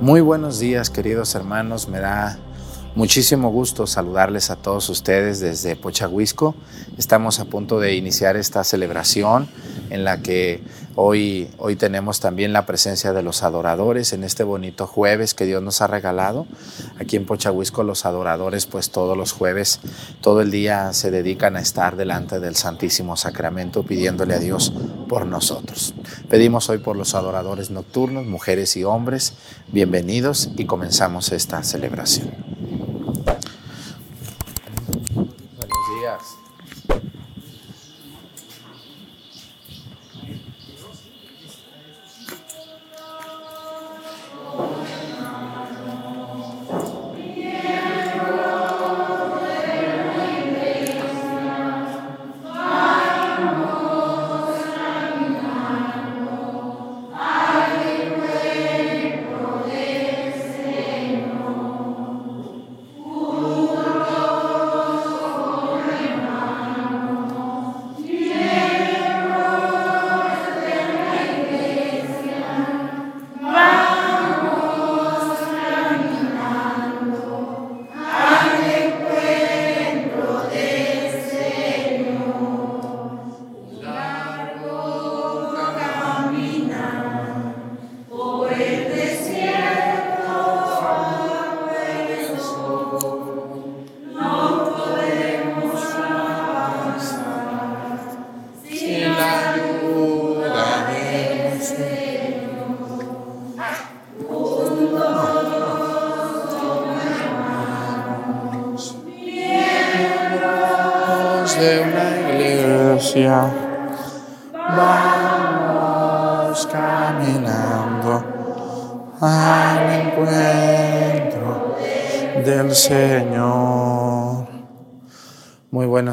Muy buenos días, queridos hermanos. Me da muchísimo gusto saludarles a todos ustedes desde Pochahuisco. Estamos a punto de iniciar esta celebración en la que hoy, hoy tenemos también la presencia de los adoradores en este bonito jueves que Dios nos ha regalado. Aquí en Pochahuisco los adoradores pues todos los jueves, todo el día se dedican a estar delante del Santísimo Sacramento pidiéndole a Dios por nosotros. Pedimos hoy por los adoradores nocturnos, mujeres y hombres, bienvenidos y comenzamos esta celebración.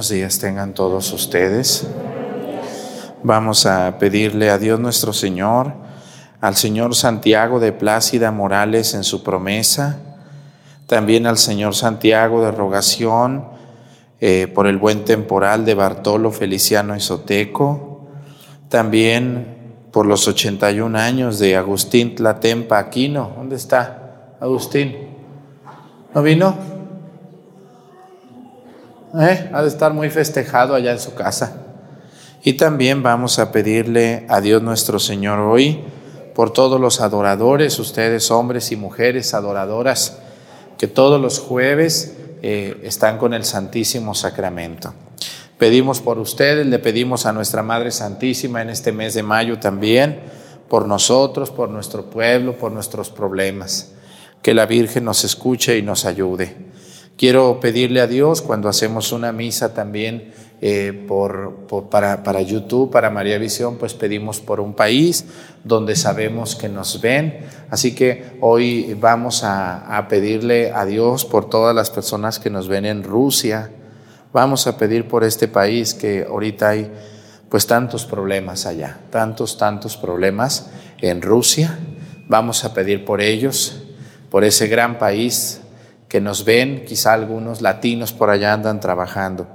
Días tengan todos ustedes. Vamos a pedirle a Dios nuestro Señor, al Señor Santiago de Plácida Morales en su promesa, también al Señor Santiago de Rogación eh, por el buen temporal de Bartolo Feliciano Isoteco, también por los 81 años de Agustín Tlatempa Aquino. ¿Dónde está Agustín? ¿No vino? ¿Eh? Ha de estar muy festejado allá en su casa. Y también vamos a pedirle a Dios nuestro Señor hoy por todos los adoradores, ustedes hombres y mujeres adoradoras, que todos los jueves eh, están con el Santísimo Sacramento. Pedimos por ustedes, le pedimos a nuestra Madre Santísima en este mes de mayo también, por nosotros, por nuestro pueblo, por nuestros problemas. Que la Virgen nos escuche y nos ayude. Quiero pedirle a Dios cuando hacemos una misa también eh, por, para YouTube, para María Visión, pues pedimos por un país donde sabemos que nos ven. Así que hoy vamos a, a pedirle a Dios por todas las personas que nos ven en Rusia. Vamos a pedir por este país que ahorita hay pues tantos problemas allá, tantos, tantos problemas en Rusia. Vamos a pedir por ellos, por ese gran país que nos ven, quizá algunos latinos por allá andan trabajando.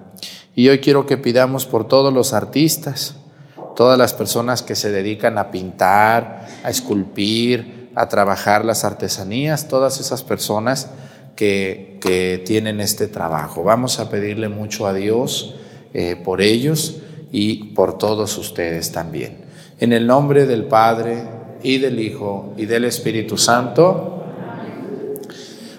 Y hoy quiero que pidamos por todos los artistas, todas las personas que se dedican a pintar, a esculpir, a trabajar las artesanías, todas esas personas que, que tienen este trabajo. Vamos a pedirle mucho a Dios eh, por ellos y por todos ustedes también. En el nombre del Padre y del Hijo y del Espíritu Santo.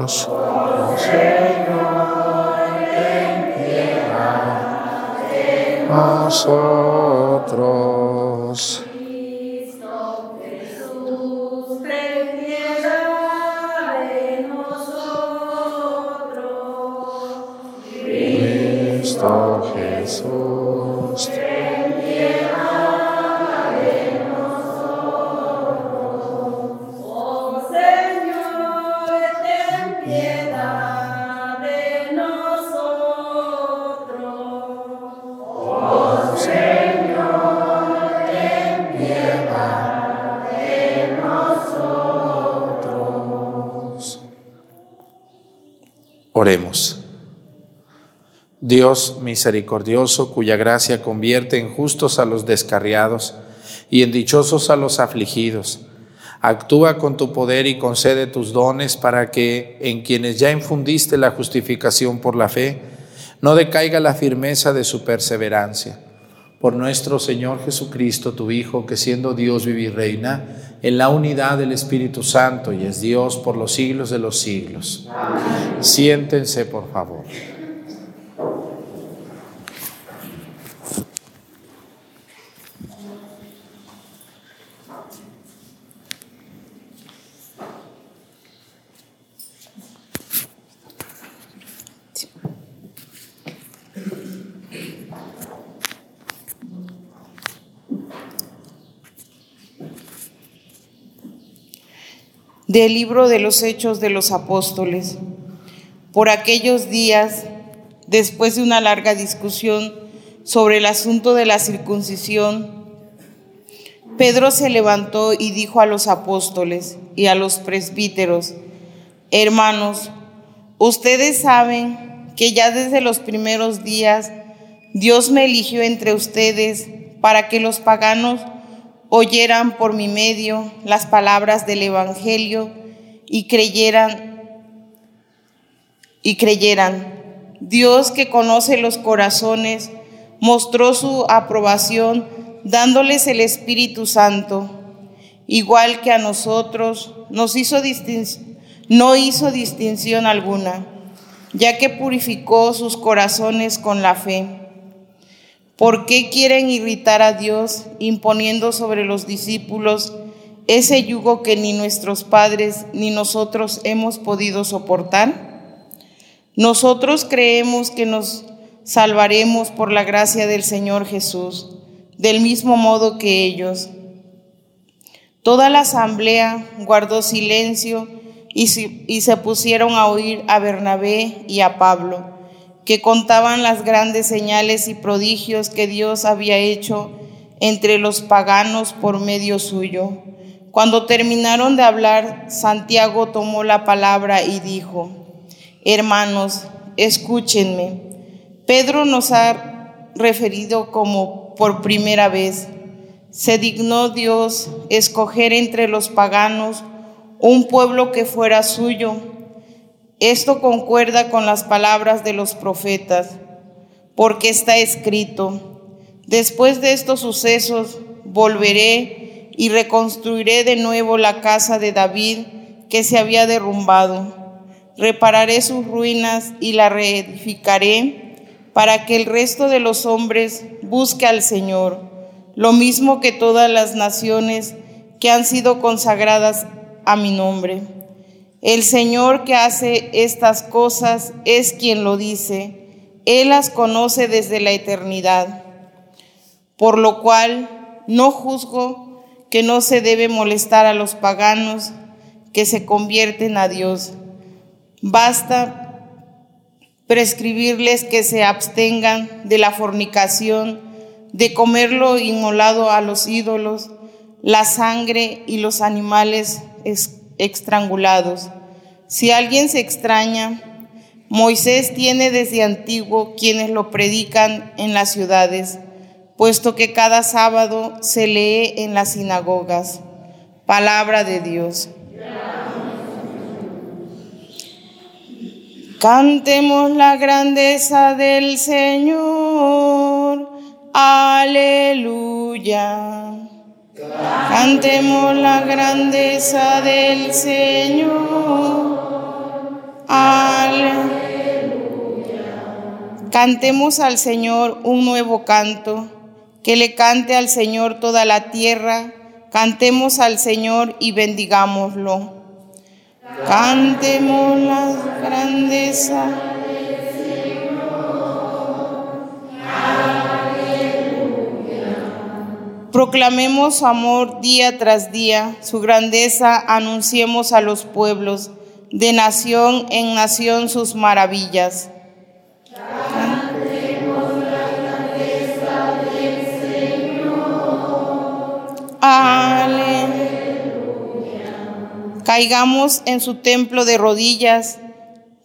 Nosotros. Señor, nosotros. Oremos. Dios misericordioso, cuya gracia convierte en justos a los descarriados y en dichosos a los afligidos, actúa con tu poder y concede tus dones para que en quienes ya infundiste la justificación por la fe, no decaiga la firmeza de su perseverancia. Por nuestro Señor Jesucristo, tu Hijo, que siendo Dios vive y reina en la unidad del Espíritu Santo y es Dios por los siglos de los siglos. Siéntense, por favor. Del libro de los Hechos de los Apóstoles. Por aquellos días, después de una larga discusión sobre el asunto de la circuncisión, Pedro se levantó y dijo a los apóstoles y a los presbíteros, hermanos, ustedes saben que ya desde los primeros días Dios me eligió entre ustedes para que los paganos oyeran por mi medio las palabras del Evangelio y creyeran y creyeran. Dios que conoce los corazones mostró su aprobación dándoles el Espíritu Santo, igual que a nosotros nos hizo no hizo distinción alguna, ya que purificó sus corazones con la fe. ¿Por qué quieren irritar a Dios imponiendo sobre los discípulos ese yugo que ni nuestros padres ni nosotros hemos podido soportar? Nosotros creemos que nos salvaremos por la gracia del Señor Jesús, del mismo modo que ellos. Toda la asamblea guardó silencio y se, pusieron a oír a Bernabé y a Pablo que contaban las grandes señales y prodigios que Dios había hecho entre los paganos por medio suyo. Cuando terminaron de hablar, Santiago tomó la palabra y dijo, Hermanos, escúchenme. Pedro nos ha referido como por primera vez. Se dignó Dios escoger entre los paganos un pueblo que fuera suyo esto concuerda con las palabras de los profetas, porque está escrito, después de estos sucesos volveré y reconstruiré de nuevo la casa de David que se había derrumbado. Repararé sus ruinas y la reedificaré para que el resto de los hombres busque al Señor, lo mismo que todas las naciones que han sido consagradas a mi nombre. El Señor que hace estas cosas es quien lo dice. Él las conoce desde la eternidad. Por lo cual no juzgo que no se debe molestar a los paganos que se convierten a Dios. Basta prescribirles que se abstengan de la fornicación, de comer lo inmolado a los ídolos, la sangre y los animales estrangulados. Si alguien se extraña, Moisés tiene desde antiguo quienes lo predican en las ciudades, puesto que cada sábado se lee en las sinagogas. Palabra de Dios. Cantemos la grandeza del Señor. Aleluya. Cantemos la grandeza del Señor. Aleluya. Cantemos al Señor un nuevo canto, que le cante al Señor toda la tierra, cantemos al Señor y bendigámoslo. Cantemos la grandeza. Proclamemos su amor día tras día, su grandeza anunciemos a los pueblos, de nación en nación sus maravillas. Aleluya. Caigamos en su templo de rodillas.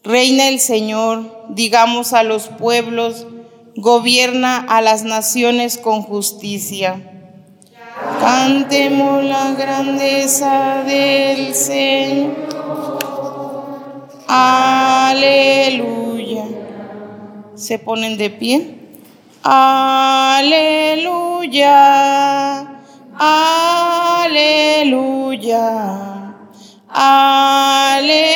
Reina el Señor, digamos a los pueblos, gobierna a las naciones con justicia. Cantemos la grandeza del Señor. Aleluya. Se ponen de pie. Aleluya. Aleluya. Aleluya.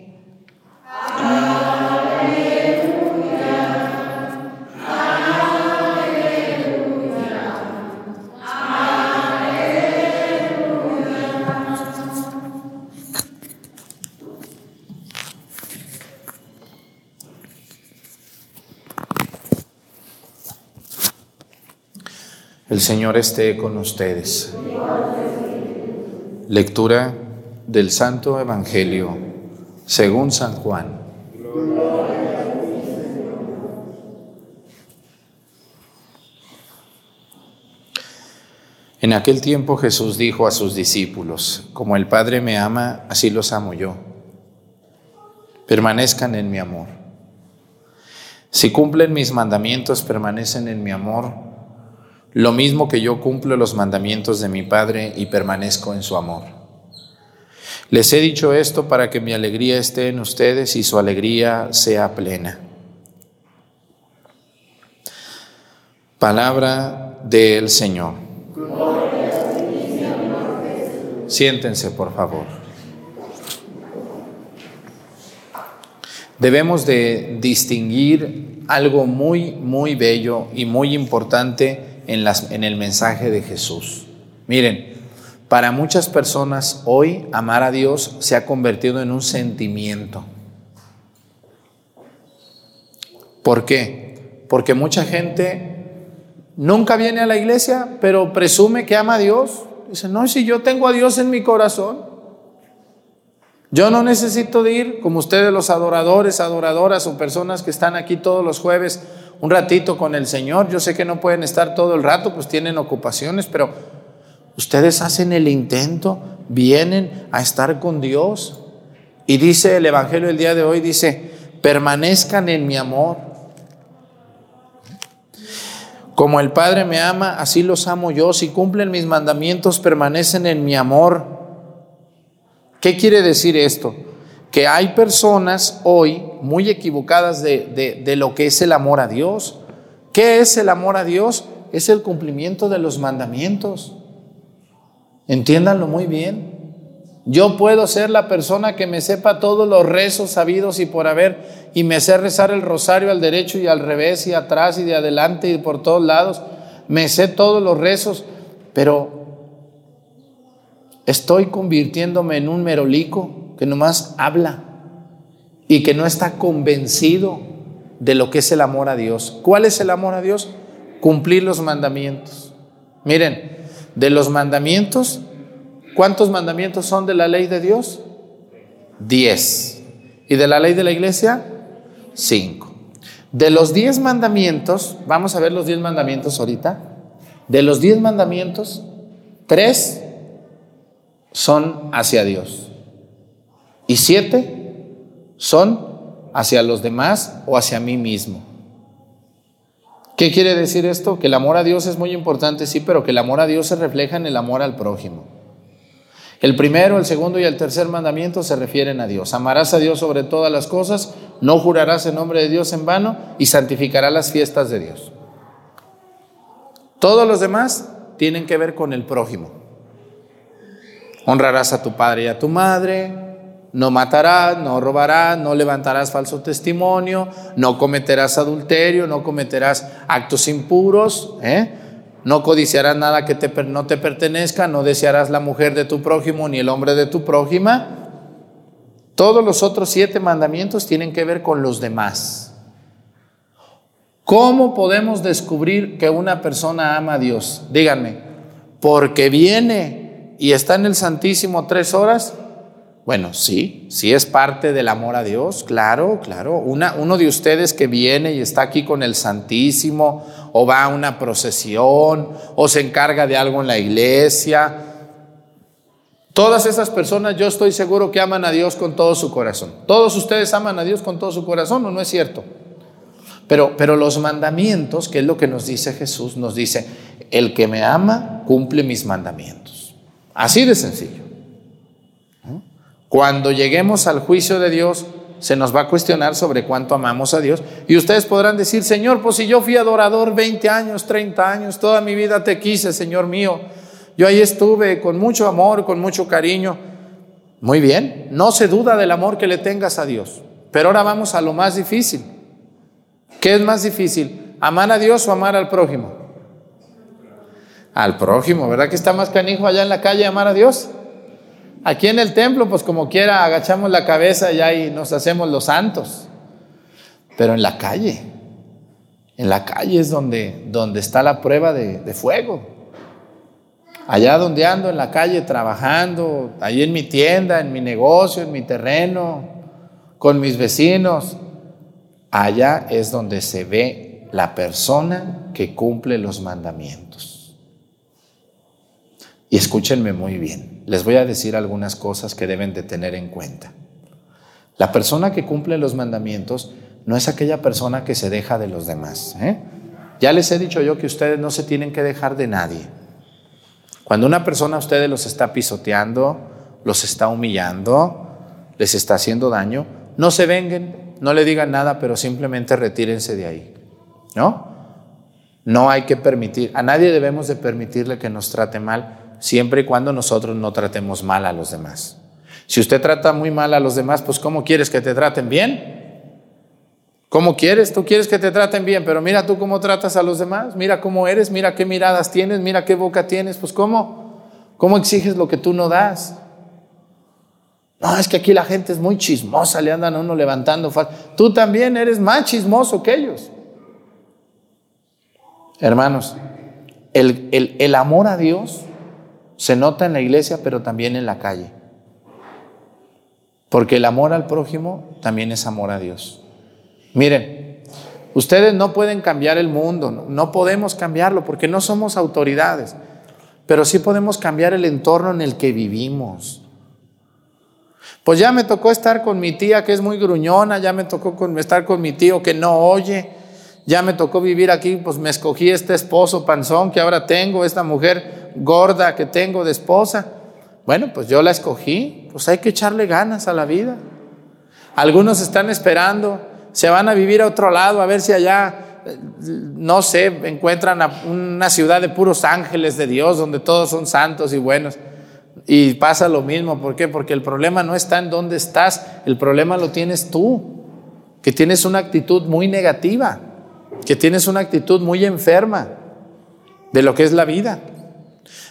Señor esté con ustedes. Lectura del Santo Evangelio según San Juan. En aquel tiempo Jesús dijo a sus discípulos, como el Padre me ama, así los amo yo. Permanezcan en mi amor. Si cumplen mis mandamientos, permanecen en mi amor lo mismo que yo cumplo los mandamientos de mi Padre y permanezco en su amor. Les he dicho esto para que mi alegría esté en ustedes y su alegría sea plena. Palabra del Señor. Siéntense, por favor. Debemos de distinguir algo muy, muy bello y muy importante en, el mensaje de Jesús. Miren, para muchas personas hoy amar a Dios se ha convertido en un sentimiento. ¿Por qué? Porque mucha gente nunca viene a la iglesia, pero presume que ama a Dios. Dice, no, si yo tengo a Dios en mi corazón, yo no necesito de ir, como ustedes los adoradores, adoradoras o personas que están aquí todos los jueves, un ratito con el Señor. Yo sé que no pueden estar todo el rato, pues tienen ocupaciones, pero ustedes hacen el intento, vienen a estar con Dios. Y dice el Evangelio el día de hoy, dice, permanezcan en mi amor. Como el Padre me ama, así los amo yo. Si cumplen mis mandamientos, permanecen en mi amor. ¿Qué quiere decir esto? Que hay personas hoy muy equivocadas de, de, lo que es el amor a Dios. ¿Qué es el amor a Dios? Es el cumplimiento de los mandamientos. Entiéndanlo muy bien. Yo puedo ser la persona que me sepa todos los rezos sabidos y por haber, y me sé rezar el rosario al derecho y al revés y atrás y de adelante y por todos lados. Me sé todos los rezos, pero estoy convirtiéndome en un merolico que nomás habla y que no está convencido de lo que es el amor a Dios. ¿Cuál es el amor a Dios? Cumplir los mandamientos. Miren, de los mandamientos, ¿cuántos mandamientos son de la ley de Dios? Diez. ¿Y de la ley de la iglesia? Cinco. De los diez mandamientos, vamos a ver los diez mandamientos ahorita. De los diez mandamientos, tres son hacia Dios y siete son hacia los demás o hacia mí mismo. ¿Qué quiere decir esto? Que el amor a Dios es muy importante, sí, pero que el amor a Dios se refleja en el amor al prójimo. El primero, el segundo y el tercer mandamiento se refieren a Dios. Amarás a Dios sobre todas las cosas, no jurarás en nombre de Dios en vano y santificarás las fiestas de Dios. Todos los demás tienen que ver con el prójimo. Honrarás a tu padre y a tu madre, no matarás, no robarás, no levantarás falso testimonio, no cometerás adulterio, no cometerás actos impuros, ¿eh? no codiciarás nada que te, no te pertenezca, no desearás la mujer de tu prójimo ni el hombre de tu prójima. Todos los otros siete mandamientos tienen que ver con los demás. ¿Cómo podemos descubrir que una persona ama a Dios? Díganme, porque viene y está en el Santísimo tres horas bueno, sí, sí es parte del amor a Dios, claro, claro. Una, uno de ustedes que viene y está aquí con el Santísimo, o va a una procesión, o se encarga de algo en la iglesia. Todas esas personas yo estoy seguro que aman a Dios con todo su corazón. Todos ustedes aman a Dios con todo su corazón, ¿o no es cierto? Pero, pero los mandamientos, que es lo que nos dice Jesús, nos dice, el que me ama cumple mis mandamientos. Así de sencillo. Cuando lleguemos al juicio de Dios, se nos va a cuestionar sobre cuánto amamos a Dios. Y ustedes podrán decir, Señor, pues si yo fui adorador 20 años, 30 años, toda mi vida te quise, Señor mío. Yo ahí estuve con mucho amor, con mucho cariño. Muy bien, no se duda del amor que le tengas a Dios. Pero ahora vamos a lo más difícil. ¿Qué es más difícil? ¿Amar a Dios o amar al prójimo? Al prójimo, ¿verdad que está más canijo allá en la calle amar a Dios? Aquí en el templo, pues como quiera, agachamos la cabeza y ahí nos hacemos los santos. Pero en la calle, en la calle es donde, donde está la prueba de, de fuego. Allá donde ando en la calle trabajando, ahí en mi tienda, en mi negocio, en mi terreno, con mis vecinos, allá es donde se ve la persona que cumple los mandamientos. Y escúchenme muy bien, les voy a decir algunas cosas que deben de tener en cuenta. La persona que cumple los mandamientos no es aquella persona que se deja de los demás. ¿eh? Ya les he dicho yo que ustedes no se tienen que dejar de nadie. Cuando una persona a ustedes los está pisoteando, los está humillando, les está haciendo daño, no se venguen, no le digan nada, pero simplemente retírense de ahí. ¿No? No hay que permitir, a nadie debemos de permitirle que nos trate mal, siempre y cuando nosotros no tratemos mal a los demás. Si usted trata muy mal a los demás, pues ¿cómo quieres que te traten bien? ¿Cómo quieres? Tú quieres que te traten bien, pero mira tú cómo tratas a los demás, mira cómo eres, mira qué miradas tienes, mira qué boca tienes, pues ¿cómo? ¿Cómo exiges lo que tú no das? No, es que aquí la gente es muy chismosa, le andan a uno levantando. Tú también eres más chismoso que ellos. Hermanos, el, el, el amor a Dios se nota en la iglesia, pero también en la calle. Porque el amor al prójimo también es amor a Dios. Miren, ustedes no pueden cambiar el mundo, no, podemos cambiarlo porque no somos autoridades, pero sí podemos cambiar el entorno en el que vivimos. Pues ya me tocó estar con mi tía que es muy gruñona, ya me tocó estar con mi tío que no oye, ya me tocó vivir aquí, pues me escogí este esposo panzón que ahora tengo, esta mujer gorda que tengo de esposa. Bueno, pues yo la escogí, pues hay que echarle ganas a la vida. Algunos están esperando, se van a vivir a otro lado, a ver si allá, no sé, encuentran una ciudad de puros ángeles de Dios, donde todos son santos y buenos. Y pasa lo mismo, ¿por qué? Porque el problema no está en dónde estás, el problema lo tienes tú, que tienes una actitud muy negativa, que tienes una actitud muy enferma de lo que es la vida.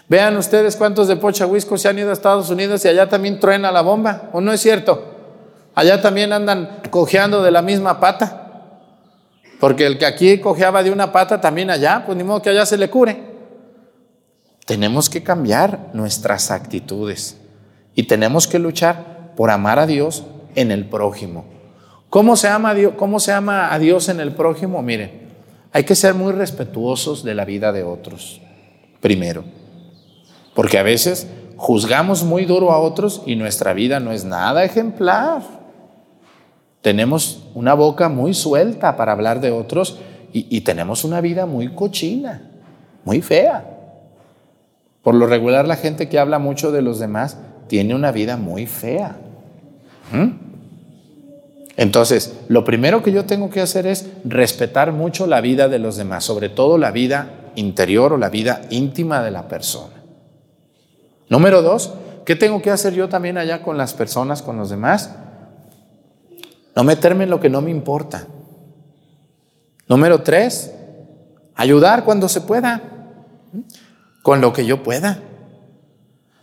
Vean ustedes cuántos de Pochahuisco se han ido a Estados Unidos y allá también truena la bomba, ¿o no es cierto? Allá también andan cojeando de la misma pata. Porque el que aquí cojeaba de una pata, también allá, pues ni modo que allá se le cure. Tenemos que cambiar nuestras actitudes y tenemos que luchar por amar a Dios en el prójimo. ¿Cómo se ama a Dios, cómo se a Dios en el prójimo? Miren, hay que ser muy respetuosos de la vida de otros, primero. Porque a veces juzgamos muy duro a otros y nuestra vida no es nada ejemplar. Tenemos una boca muy suelta para hablar de otros y, y tenemos una vida muy cochina, muy fea. Por lo regular la gente que habla mucho de los demás tiene una vida muy fea. ¿Mm? Entonces, lo primero que yo tengo que hacer es respetar mucho la vida de los demás, sobre todo la vida interior o la vida íntima de la persona. Número dos, ¿qué tengo que hacer yo también allá con las personas, con los demás? No meterme en lo que no me importa. Número tres, ayudar cuando se pueda, con lo que yo pueda.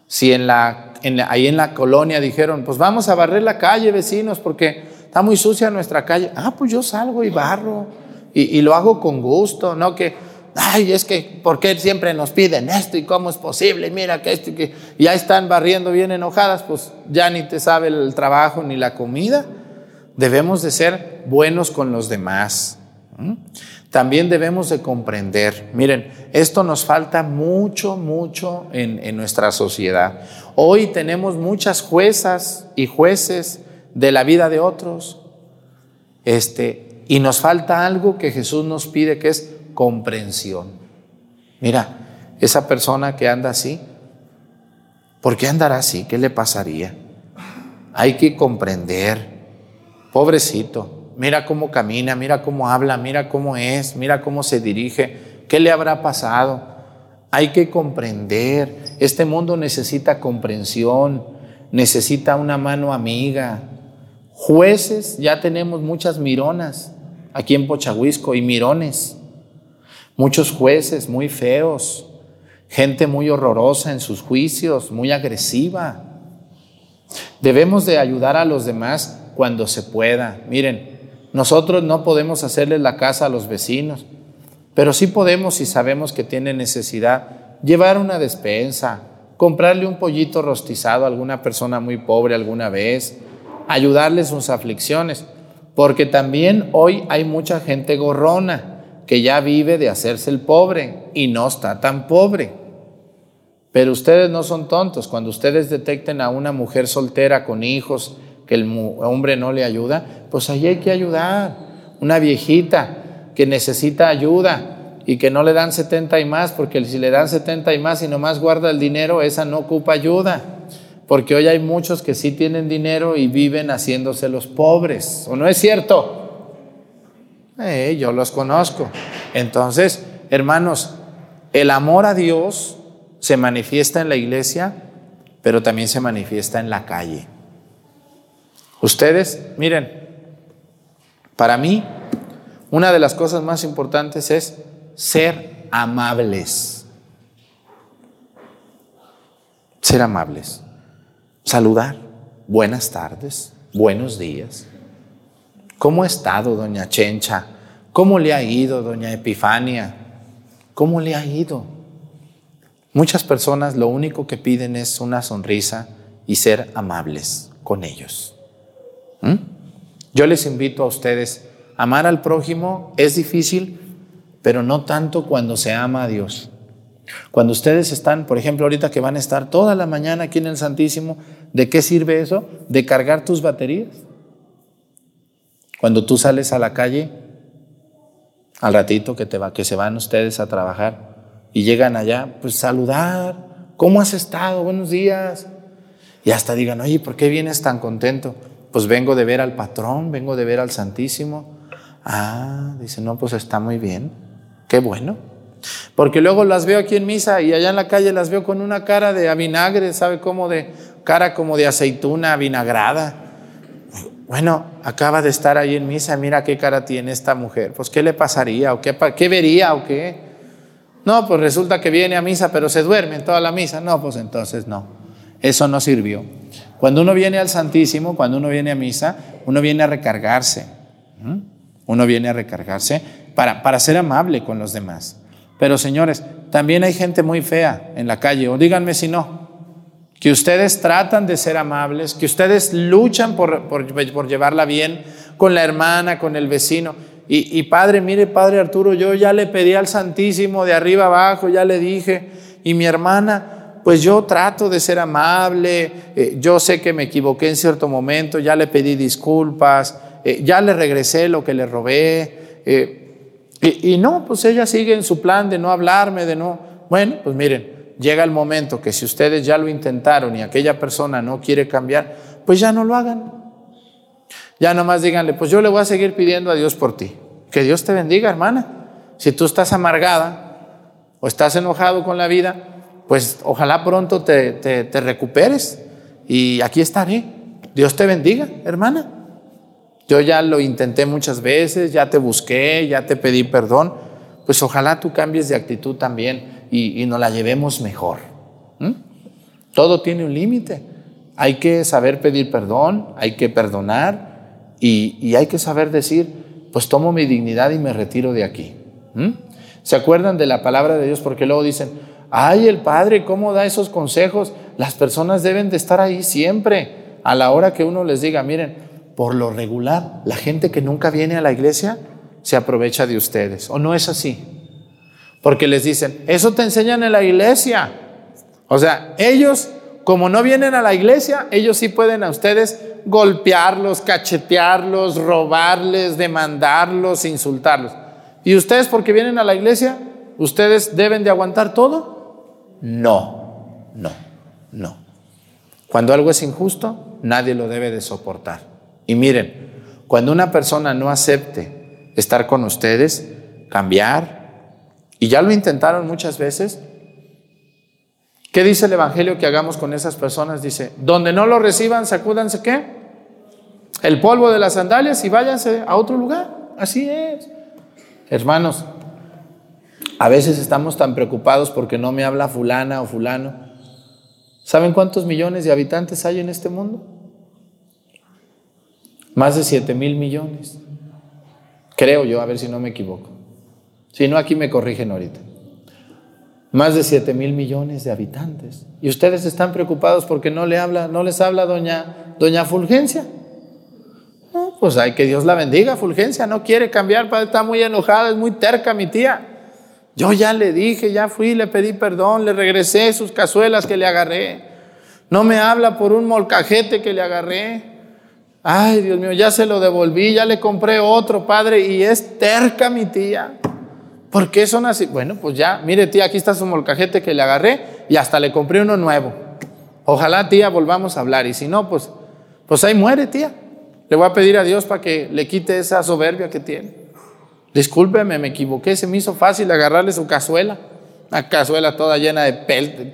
Si en la, en ahí en la colonia dijeron, pues vamos a barrer la calle, vecinos, porque está muy sucia nuestra calle. Ah, pues yo salgo y barro y, lo hago con gusto, no que, ay, es que, ¿por qué siempre nos piden esto y cómo es posible? Mira que esto y que ya están barriendo bien enojadas, pues ya ni te sabe el trabajo ni la comida. Debemos de ser buenos con los demás. También debemos de comprender, miren, esto nos falta mucho, mucho en, en, nuestra sociedad. Hoy tenemos muchas juezas y jueces de la vida de otros, este, y nos falta algo que Jesús nos pide, que es comprensión. Mira, esa persona que anda así, ¿por qué andará así? ¿Qué le pasaría? Hay que comprender, pobrecito, mira cómo camina, mira cómo habla, mira cómo es, mira cómo se dirige, ¿qué le habrá pasado? Hay que comprender, este mundo necesita comprensión, necesita una mano amiga. Jueces, ya tenemos muchas mironas aquí en Pochahuisco y mirones, muchos jueces muy feos, gente muy horrorosa en sus juicios, muy agresiva. Debemos de ayudar a los demás cuando se pueda. Miren, nosotros no podemos hacerles la casa a los vecinos, pero sí podemos, si sabemos que tienen necesidad, llevar una despensa, comprarle un pollito rostizado a alguna persona muy pobre alguna vez, ayudarles sus aflicciones, porque también hoy hay mucha gente gorrona que ya vive de hacerse el pobre y no está tan pobre. Pero ustedes no son tontos. Cuando ustedes detecten a una mujer soltera con hijos que el hombre no le ayuda, pues ahí hay que ayudar. Una viejita que necesita ayuda y que no le dan 70 y más, porque si le dan 70 y más y nomás guarda el dinero, esa no ocupa ayuda. Porque hoy hay muchos que sí tienen dinero y viven haciéndose los pobres. ¿O no es cierto? Eh, yo los conozco. Entonces, hermanos, el amor a Dios se manifiesta en la iglesia, pero también se manifiesta en la calle. Ustedes, miren, para mí, una de las cosas más importantes es ser amables. Ser amables. Saludar. Buenas tardes. Buenos días. ¿Cómo ha estado doña Chencha? ¿Cómo le ha ido doña Epifania? ¿Cómo le ha ido? Muchas personas lo único que piden es una sonrisa y ser amables con ellos. ¿Mm? Yo les invito a ustedes, amar al prójimo es difícil, pero no tanto cuando se ama a Dios. Cuando ustedes están, por ejemplo, ahorita que van a estar toda la mañana aquí en el Santísimo, ¿de qué sirve eso? De cargar tus baterías. Cuando tú sales a la calle, al ratito que, se van ustedes a trabajar y llegan allá, pues saludar, ¿cómo has estado? Buenos días. Y hasta digan, oye, ¿por qué vienes tan contento? Pues vengo de ver al patrón, vengo de ver al Santísimo. Ah, dice, no, pues está muy bien, qué bueno. Porque luego las veo aquí en misa y allá en la calle las veo con una cara de vinagre, ¿sabe cómo? De cara como de aceituna vinagrada. Bueno, acaba de estar ahí en misa, mira qué cara tiene esta mujer. Pues, ¿qué le pasaría? ¿O qué, qué vería? ¿O qué? No, pues resulta que viene a misa, pero se duerme en toda la misa. No, pues entonces no. Eso no sirvió. Cuando uno viene al Santísimo, cuando uno viene a misa, uno viene a recargarse. Uno viene a recargarse para, para ser amable con los demás. Pero señores, también hay gente muy fea en la calle, o díganme si no que ustedes tratan de ser amables, que ustedes luchan por, por, llevarla bien con la hermana, con el vecino. Y, y, padre, mire, padre Arturo, yo ya le pedí al Santísimo de arriba abajo, ya le dije, y mi hermana, pues yo trato de ser amable, eh, yo sé que me equivoqué en cierto momento, ya le pedí disculpas, eh, ya le regresé lo que le robé. Eh, Y, no, pues ella sigue en su plan de no hablarme, de no... Bueno, pues miren, llega el momento que si ustedes ya lo intentaron y aquella persona no quiere cambiar, pues ya no lo hagan. Ya nomás díganle, pues yo le voy a seguir pidiendo a Dios por ti. Que Dios te bendiga, hermana. Si tú estás amargada o estás enojado con la vida, pues ojalá pronto te, te, te recuperes y aquí estaré. Dios te bendiga, hermana. Yo ya lo intenté muchas veces, ya te busqué, ya te pedí perdón. Pues ojalá tú cambies de actitud también y, y nos la llevemos mejor. Todo tiene un límite. Hay que saber pedir perdón, hay que perdonar y, y, hay que saber decir, pues tomo mi dignidad y me retiro de aquí. ¿Se acuerdan de la palabra de Dios? Porque luego dicen, ay, el Padre, ¿cómo da esos consejos? Las personas deben de estar ahí siempre, a la hora que uno les diga, miren, por lo regular, la gente que nunca viene a la iglesia se aprovecha de ustedes. ¿O no es así? Porque les dicen, eso te enseñan en la iglesia. O sea, ellos, como no vienen a la iglesia, ellos sí pueden a ustedes golpearlos, cachetearlos, robarles, demandarlos, insultarlos. ¿Y ustedes porque vienen a la iglesia, ustedes deben de aguantar todo? No, no, no. Cuando algo es injusto, nadie lo debe de soportar. Y miren, cuando una persona no acepte estar con ustedes, cambiar, y ya lo intentaron muchas veces, ¿qué dice el Evangelio que hagamos con esas personas? Dice, donde no lo reciban, sacúdanse qué? El polvo de las sandalias y váyanse a otro lugar. Así es. Hermanos, a veces estamos tan preocupados porque no me habla fulana o fulano. ¿Saben cuántos millones de habitantes hay en este mundo? Más de 7 mil millones. Creo yo, a ver si no me equivoco. Si no, aquí me corrigen ahorita. Más de 7 mil millones de habitantes. Y ustedes están preocupados porque no, le habla, no les habla doña, doña Fulgencia. No, pues hay que Dios la bendiga, Fulgencia. No quiere cambiar, está muy enojada, es muy terca mi tía. Yo ya le dije, ya fui, le pedí perdón, le regresé sus cazuelas que le agarré. No me habla por un molcajete que le agarré. Ay, Dios mío, ya se lo devolví, ya le compré otro, padre, y es terca mi tía. ¿Por qué son así? Bueno, pues ya, mire tía, aquí está su molcajete que le agarré y hasta le compré uno nuevo. Ojalá tía volvamos a hablar y si no, pues, pues ahí muere tía. Le voy a pedir a Dios para que le quite esa soberbia que tiene. Discúlpeme, me equivoqué, se me hizo fácil agarrarle su cazuela. Una cazuela toda llena de pel,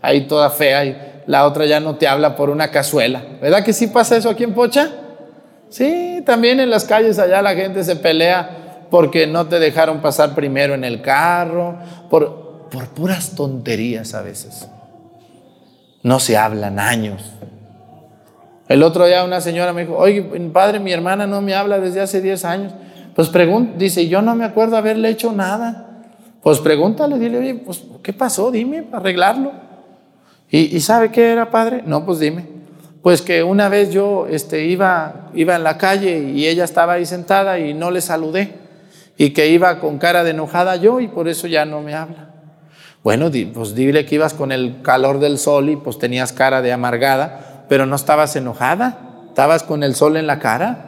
ahí toda fea. Y la otra ya no te habla por una cazuela. ¿Verdad que sí pasa eso aquí en Pocha? Sí, también en las calles allá la gente se pelea porque no te dejaron pasar primero en el carro, por, por puras tonterías a veces. No se hablan años. El otro día una señora me dijo, oye, padre, mi hermana no me habla desde hace 10 años. Pues pregunta, dice, yo no me acuerdo haberle hecho nada. Pues pregúntale, dile, oye, pues, ¿qué pasó? Dime, para arreglarlo. ¿Y, ¿Y, sabe qué era, padre? No, pues dime. Pues que una vez yo este, iba, iba en la calle y ella estaba ahí sentada y no le saludé. Y que iba con cara de enojada yo y por eso ya no me habla. Bueno, pues dile que ibas con el calor del sol y pues tenías cara de amargada, pero no estabas enojada, estabas con el sol en la cara.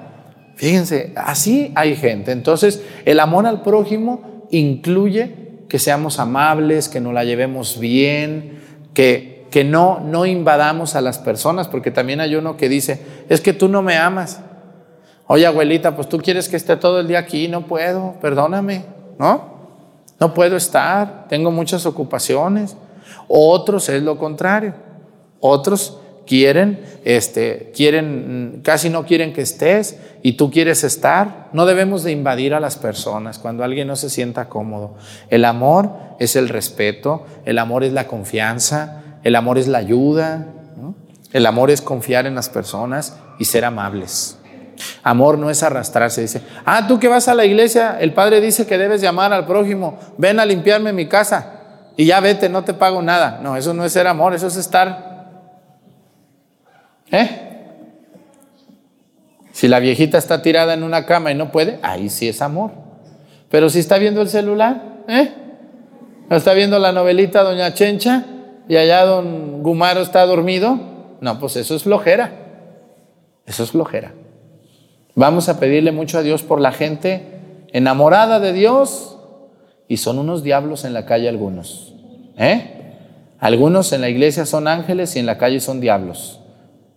Fíjense, así hay gente. Entonces, el amor al prójimo incluye que seamos amables, que nos la llevemos bien, que que no, no invadamos a las personas, porque también hay uno que dice, es que tú no me amas. Oye, abuelita, pues tú quieres que esté todo el día aquí, no puedo, perdóname, ¿no? No puedo estar, tengo muchas ocupaciones. Otros es lo contrario. Otros quieren, este, quieren, casi no quieren que estés y tú quieres estar. No debemos de invadir a las personas cuando alguien no se sienta cómodo. El amor es el respeto, el amor es la confianza, el amor es la ayuda, el amor es confiar en las personas y ser amables. Amor no es arrastrarse, dice, ah, tú que vas a la iglesia, el Padre dice que debes llamar al prójimo, ven a limpiarme mi casa y ya vete, no te pago nada. No, eso no es ser amor, eso es estar... ¿Eh? Si la viejita está tirada en una cama y no puede, ahí sí es amor. Pero si está viendo el celular, ¿eh? ¿No está viendo la novelita Doña Chencha? y allá don Gumaro está dormido, no, pues eso es flojera. Eso es flojera. Vamos a pedirle mucho a Dios por la gente enamorada de Dios y son unos diablos en la calle algunos. ¿eh? Algunos en la iglesia son ángeles y en la calle son diablos.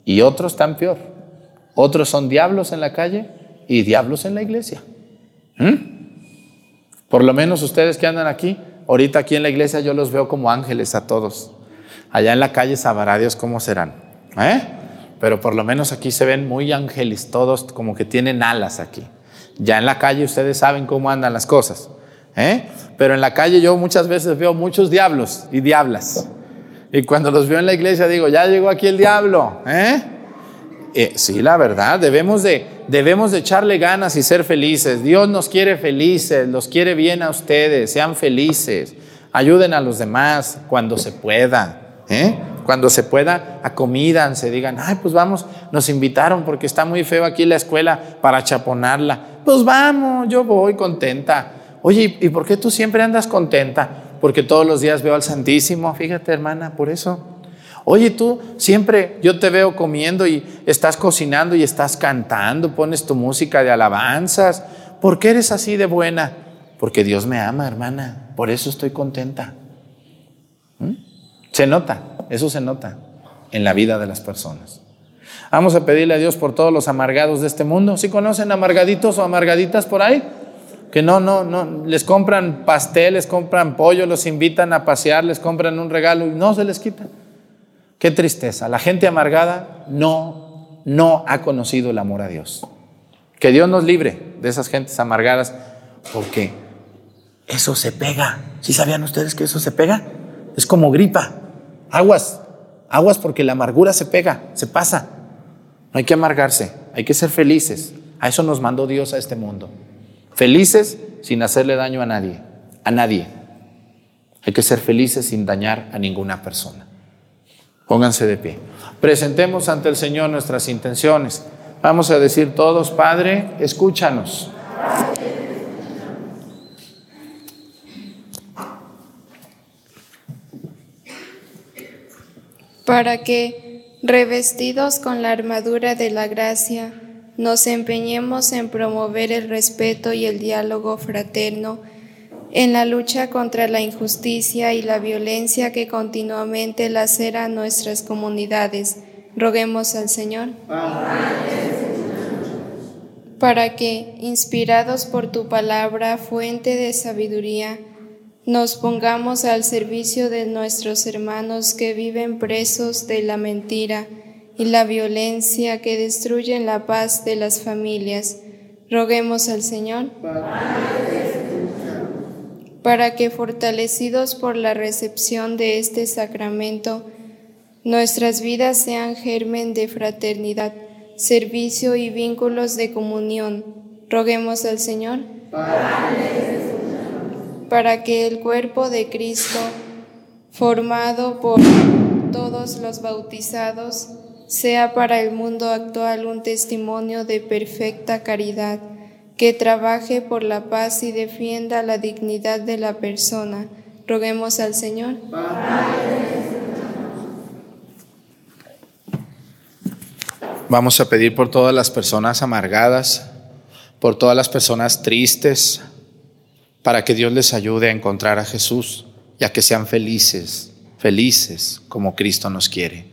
Y otros están peor. Otros son diablos en la calle y diablos en la iglesia. ¿Mm? Por lo menos ustedes que andan aquí, ahorita aquí en la iglesia yo los veo como ángeles a todos. Allá en la calle sabrá Dios cómo serán. ¿eh? Pero por lo menos aquí se ven muy ángeles, todos como que tienen alas aquí. Ya en la calle ustedes saben cómo andan las cosas. ¿eh? Pero en la calle yo muchas veces veo muchos diablos y diablas. Y cuando los veo en la iglesia digo, ya llegó aquí el diablo. ¿eh? Eh, sí, la verdad, debemos de, debemos de echarle ganas y ser felices. Dios nos quiere felices, los quiere bien a ustedes, sean felices. Ayuden a los demás cuando se pueda. ¿eh? Cuando se pueda, acomidan, digan, ay, pues vamos, nos invitaron porque está muy feo aquí la escuela para chaponarla. Pues vamos, yo voy contenta. Oye, ¿y por qué tú siempre andas contenta? Porque todos los días veo al Santísimo, fíjate hermana, por eso. Oye, tú siempre yo te veo comiendo y estás cocinando y estás cantando, pones tu música de alabanzas. ¿Por qué eres así de buena? Porque Dios me ama, hermana. Por eso estoy contenta. ¿Mm? Se nota, eso se nota en la vida de las personas. Vamos a pedirle a Dios por todos los amargados de este mundo. ¿Sí conocen amargaditos o amargaditas por ahí? Que no, no, no, les compran pastel, les compran pollo, los invitan a pasear, les compran un regalo y no se les quita. Qué tristeza. La gente amargada no, no ha conocido el amor a Dios. Que Dios nos libre de esas gentes amargadas, porque eso se pega. ¿Sí sabían ustedes que eso se pega? Es como gripa. Aguas, aguas porque la amargura se pega, se pasa. No hay que amargarse, hay que ser felices. A eso nos mandó Dios a este mundo. Felices sin hacerle daño a nadie, a nadie. Hay que ser felices sin dañar a ninguna persona. Pónganse de pie. Presentemos ante el Señor nuestras intenciones. Vamos a decir todos, Padre, escúchanos. Para que, revestidos con la armadura de la gracia, nos empeñemos en promover el respeto y el diálogo fraterno en la lucha contra la injusticia y la violencia que continuamente lacera nuestras comunidades. Roguemos al Señor. Para que, inspirados por tu palabra, fuente de sabiduría, nos pongamos al servicio de nuestros hermanos que viven presos de la mentira y la violencia que destruyen la paz de las familias. Roguemos al Señor para que, fortalecidos por la recepción de este sacramento, nuestras vidas sean germen de fraternidad, servicio y vínculos de comunión. Roguemos al Señor para que el cuerpo de Cristo, formado por todos los bautizados, sea para el mundo actual un testimonio de perfecta caridad que trabaje por la paz y defienda la dignidad de la persona. Roguemos al Señor. Vamos a pedir por todas las personas amargadas, por todas las personas tristes, para que Dios les ayude a encontrar a Jesús y a que sean felices, felices como Cristo nos quiere.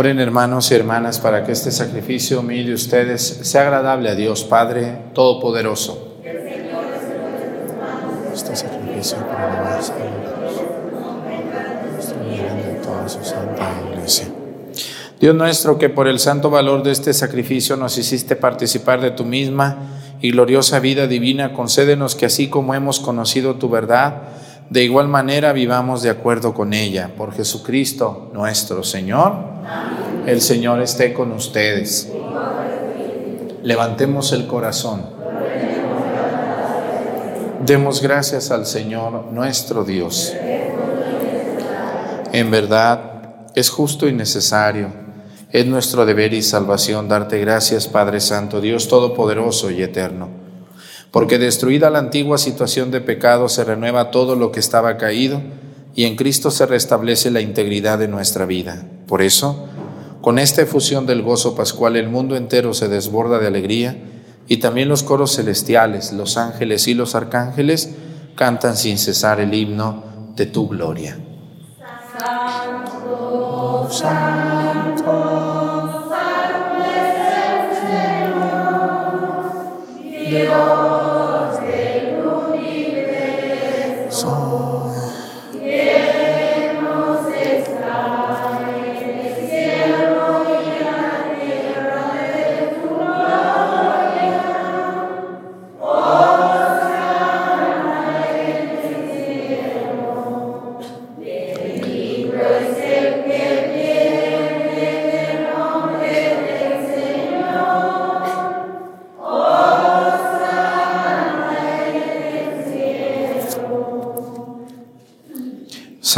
Oren hermanos y hermanas para que este sacrificio mío de ustedes sea agradable a Dios Padre Todopoderoso. Este sacrificio para de toda. Dios nuestro, que por el santo valor de este sacrificio nos hiciste participar de tu misma y gloriosa vida divina, concédenos que así como hemos conocido tu verdad, de igual manera vivamos de acuerdo con ella. Por Jesucristo nuestro Señor. El Señor esté con ustedes. Levantemos el corazón. Demos gracias al Señor nuestro Dios. En verdad, es justo y necesario. Es nuestro deber y salvación darte gracias, Padre Santo, Dios Todopoderoso y Eterno porque destruida la antigua situación de pecado se renueva todo lo que estaba caído y en Cristo se restablece la integridad de nuestra vida. Por eso, con esta efusión del gozo pascual el mundo entero se desborda de alegría y también los coros celestiales, los ángeles y los arcángeles cantan sin cesar el himno de tu gloria. Santo, santo, santo es el Señor, Dios.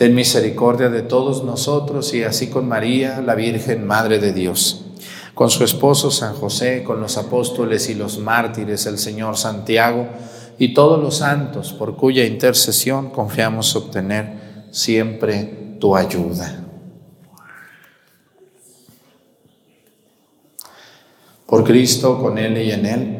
Ten misericordia de todos nosotros y así con María, la Virgen Madre de Dios, con su esposo San José, con los apóstoles y los mártires, el Señor Santiago y todos los santos, por cuya intercesión confiamos obtener siempre tu ayuda. Por Cristo, con Él y en Él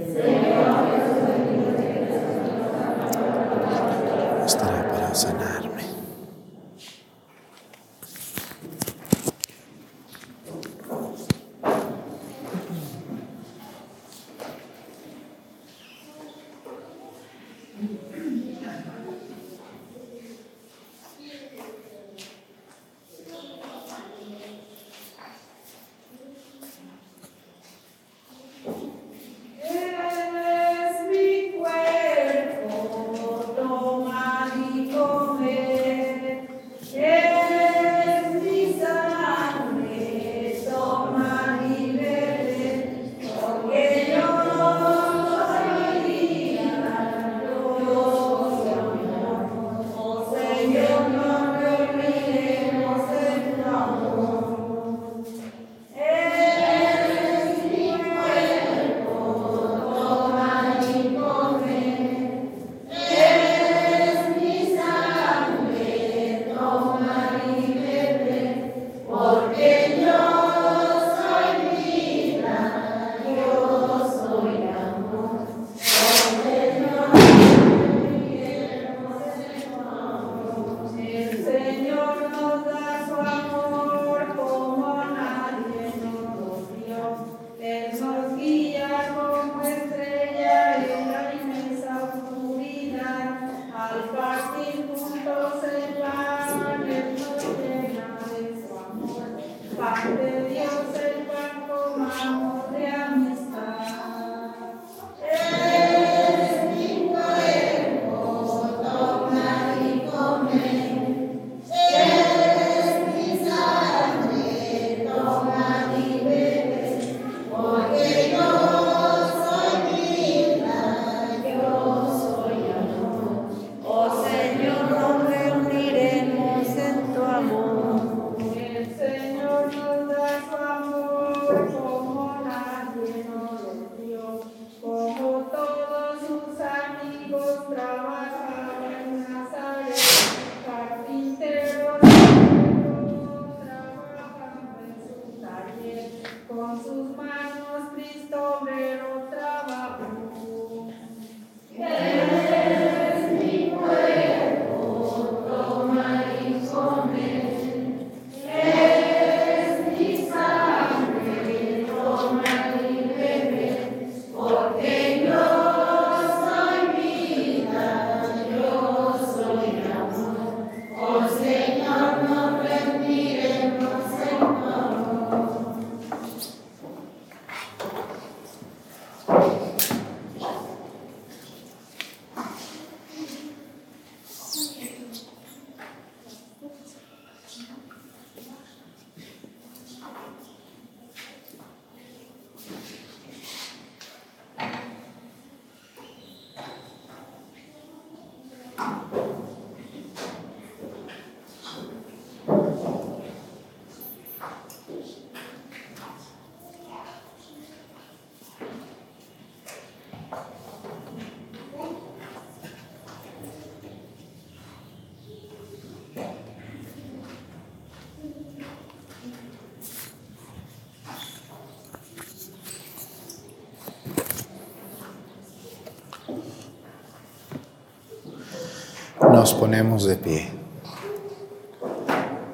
Nos ponemos de pie.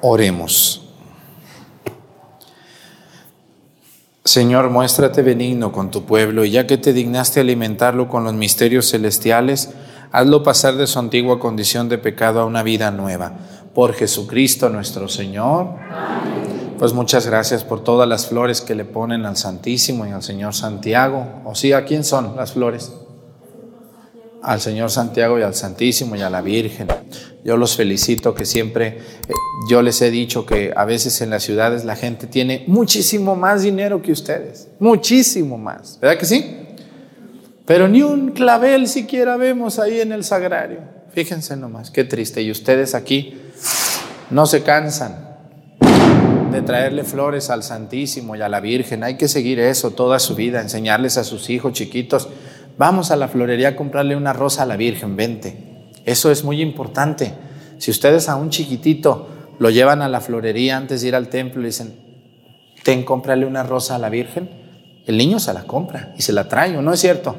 Oremos. Señor, muéstrate benigno con tu pueblo y ya que te dignaste alimentarlo con los misterios celestiales, hazlo pasar de su antigua condición de pecado a una vida nueva. Por Jesucristo nuestro Señor. Pues muchas gracias por todas las flores que le ponen al Santísimo y al Señor Santiago. O sí, ¿a quién son las flores? Al Señor Santiago y al Santísimo y a la Virgen. Yo los felicito que siempre, eh, yo les he dicho que a veces en las ciudades la gente tiene muchísimo más dinero que ustedes, muchísimo más, ¿verdad que sí? Pero ni un clavel siquiera vemos ahí en el sagrario. Fíjense nomás, qué triste. Y ustedes aquí no se cansan de traerle flores al Santísimo y a la Virgen. Hay que seguir eso toda su vida, enseñarles a sus hijos chiquitos. Vamos a la florería a comprarle una rosa a la Virgen, vente. Eso es muy importante. Si ustedes a un chiquitito lo llevan a la florería antes de ir al templo y dicen, ten, cómprale una rosa a la Virgen, el niño se la compra y se la trae, ¿o no es cierto?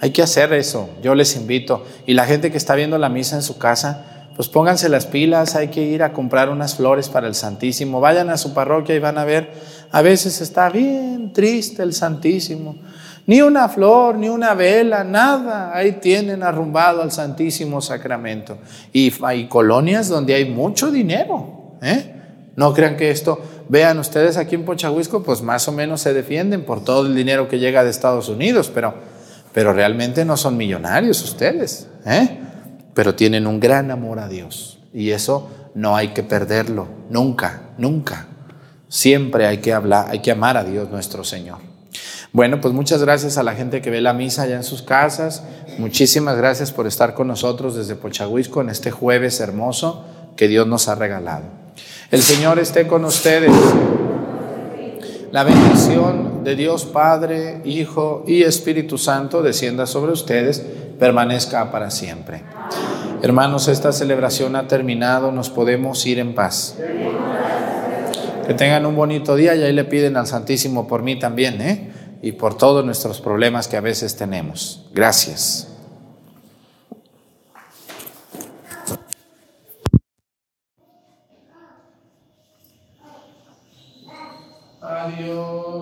Hay que hacer eso, yo les invito. Y la gente que está viendo la misa en su casa, pues pónganse las pilas, hay que ir a comprar unas flores para el Santísimo. Vayan a su parroquia y van a ver, a veces está bien triste el Santísimo. Ni una flor, ni una vela, nada. Ahí tienen arrumbado al Santísimo Sacramento. Y hay colonias donde hay mucho dinero. ¿eh? No crean que esto, vean ustedes aquí en Pochahuisco, pues más o menos se defienden por todo el dinero que llega de Estados Unidos, pero, pero realmente no son millonarios ustedes. ¿eh? Pero tienen un gran amor a Dios. Y eso no hay que perderlo, nunca, nunca. Siempre hay que hablar, hay que amar a Dios nuestro Señor. Bueno, pues muchas gracias a la gente que ve la misa allá en sus casas. Muchísimas gracias por estar con nosotros desde Pochahuisco en este jueves hermoso que Dios nos ha regalado. El Señor esté con ustedes. La bendición de Dios Padre, Hijo y Espíritu Santo descienda sobre ustedes, permanezca para siempre. Hermanos, esta celebración ha terminado, nos podemos ir en paz. Que tengan un bonito día y ahí le piden al Santísimo por mí también, ¿eh? y por todos nuestros problemas que a veces tenemos. Gracias. Adiós.